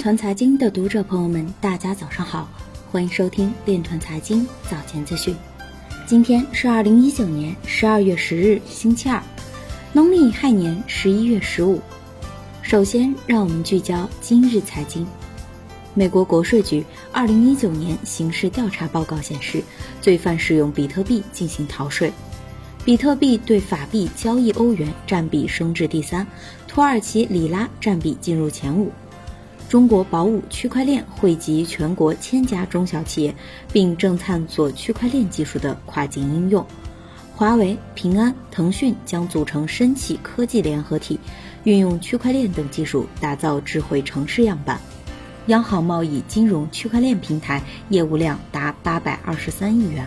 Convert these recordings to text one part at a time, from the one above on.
团财经的读者朋友们，大家早上好，欢迎收听链团财经早间资讯。今天是二零一九年十二月十日，星期二，农历亥年十一月十五。首先，让我们聚焦今日财经。美国国税局二零一九年刑事调查报告显示，罪犯使用比特币进行逃税。比特币对法币交易欧元占比升至第三，土耳其里拉占比进入前五。中国宝武区块链汇集全国千家中小企业，并正探索区块链技术的跨境应用。华为、平安、腾讯将组成深企科技联合体，运用区块链等技术打造智慧城市样板。央行贸易金融区块链平台业务量达八百二十三亿元。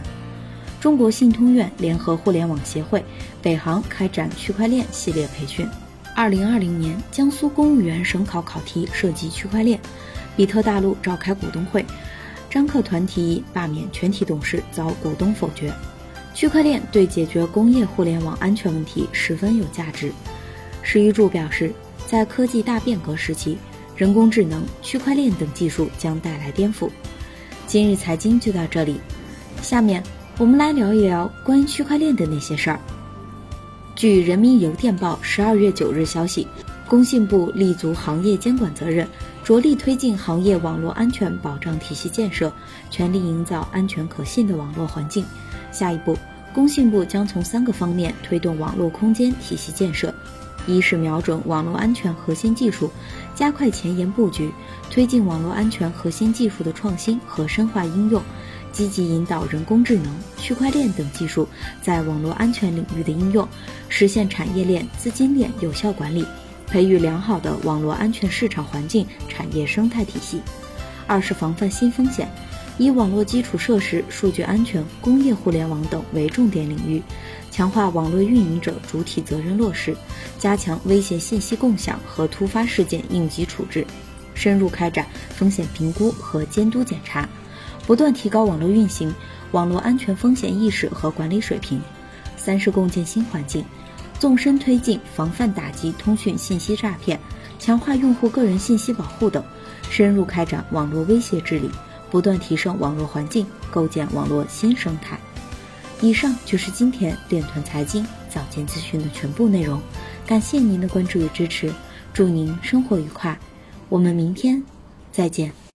中国信通院联合互联网协会、北航开展区块链系列培训。二零二零年江苏公务员省考考题涉及区块链。比特大陆召开股东会，张克团提议罢免全体董事遭股东否决。区块链对解决工业互联网安全问题十分有价值。史玉柱表示，在科技大变革时期，人工智能、区块链等技术将带来颠覆。今日财经就到这里，下面。我们来聊一聊关于区块链的那些事儿。据人民邮电报十二月九日消息，工信部立足行业监管责任，着力推进行业网络安全保障体系建设，全力营造安全可信的网络环境。下一步，工信部将从三个方面推动网络空间体系建设：一是瞄准网络安全核心技术，加快前沿布局，推进网络安全核心技术的创新和深化应用。积极引导人工智能、区块链等技术在网络安全领域的应用，实现产业链、资金链有效管理，培育良好的网络安全市场环境、产业生态体系。二是防范新风险，以网络基础设施、数据安全、工业互联网等为重点领域，强化网络运营者主体责任落实，加强威胁信息共享和突发事件应急处置，深入开展风险评估和监督检查。不断提高网络运行、网络安全风险意识和管理水平。三是共建新环境，纵深推进防范打击通讯信息诈骗，强化用户个人信息保护等，深入开展网络威胁治理，不断提升网络环境，构建网络新生态。以上就是今天链团财经早间资讯的全部内容，感谢您的关注与支持，祝您生活愉快，我们明天再见。